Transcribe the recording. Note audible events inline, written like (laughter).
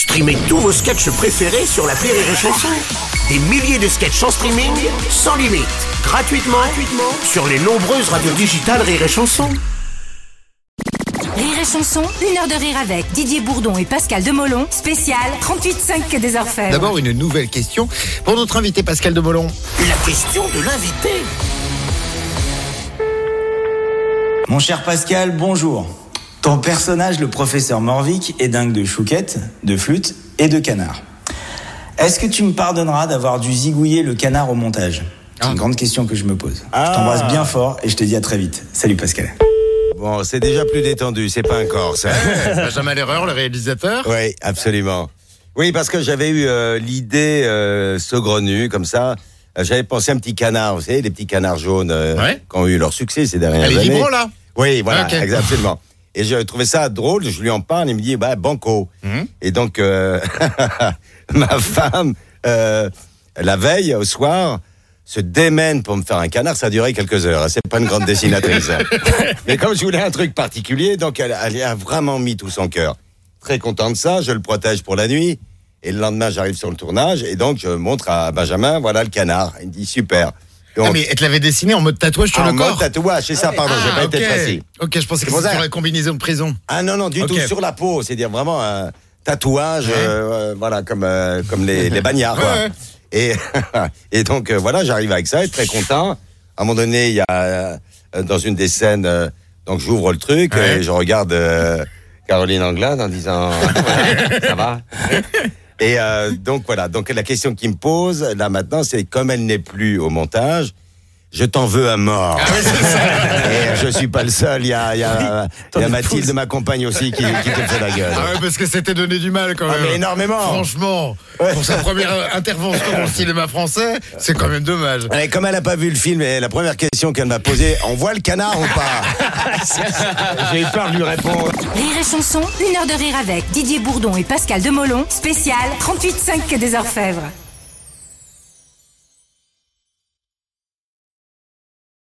Streamez tous vos sketchs préférés sur la Rire et Chanson. Des milliers de sketchs en streaming, sans limite, gratuitement, gratuitement sur les nombreuses radios digitales Rire et Chanson. Rire et chanson, une heure de rire avec Didier Bourdon et Pascal Demolon, spécial 38,5 des Orfèvres. D'abord, une nouvelle question pour notre invité Pascal Demolon. La question de l'invité. Mon cher Pascal, bonjour. Ton personnage, le professeur Morvic, est dingue de chouquette, de flûte et de canard. Est-ce que tu me pardonneras d'avoir dû zigouiller le canard au montage C'est une grande question que je me pose. Je t'embrasse bien fort et je te dis à très vite. Salut Pascal. Bon, c'est déjà plus détendu, c'est pas un Corse. Benjamin Lerreur, le réalisateur. oui, absolument. Oui, parce que j'avais eu euh, l'idée euh, saugrenue, comme ça. Euh, J'avais pensé à un petit canard, vous savez, les petits canards jaunes euh, Ouais. qui ont eu leur succès ces dernières Elle années. vibrant là? Oui, voilà, Ok. exa- absolument. Et j'ai trouvé ça drôle, je lui en parle, il me dit, bah, banco. Mhm. Et donc, euh, (laughs) ma femme, euh, la veille, au soir, se démène pour me faire un canard, ça a duré quelques heures. hein. C'est pas une grande dessinatrice. hein. (laughs) Mais comme je voulais un truc particulier, donc elle, elle a vraiment mis tout son cœur. Très content de ça, je le protège pour la nuit. Et le lendemain, j'arrive sur le tournage et donc je montre à Benjamin, voilà le canard. Il me dit super. Ah mais elle te l'avait dessiné en mode tatouage sur en le mode corps tatouage, c'est ça, pardon, j'ai Ah, pas ok. été précis. Ok, je pensais que c'était ça. sur la combinaison de prison. Ah non, non, du tout, sur la peau, c'est-à-dire vraiment un tatouage, Ouais. euh, euh, voilà, comme, euh, comme les, les (laughs) bagnards. quoi. Ouais. Et, (laughs) et donc, euh, voilà, j'arrive avec ça, et très content. À un moment donné, il y a, dans une des scènes, donc j'ouvre le truc, et je regarde Caroline Anglade en disant, (laughs) ça va? Et euh, donc voilà, donc la question qu'il me pose là maintenant, c'est comme elle n'est plus au montage, je t'en veux à mort. Ah (laughs) Et je suis pas le seul, il y a, y a, (laughs) y a Mathilde, ma compagne aussi, qui, qui te fait la gueule. Ah ouais, parce que c'était donné du mal quand Ah, même. mais énormément. Franchement, pour sa première intervention dans le (laughs) cinéma français, c'est quand même dommage. Et comme elle n'a pas vu le film, et la première question qu'elle m'a posée, on voit le canard ou pas J'ai eu peur de lui répondre. Rire et chanson, une heure de rire avec Didier Bourdon et Pascal Demolon, spécial 38,5 des Orfèvres.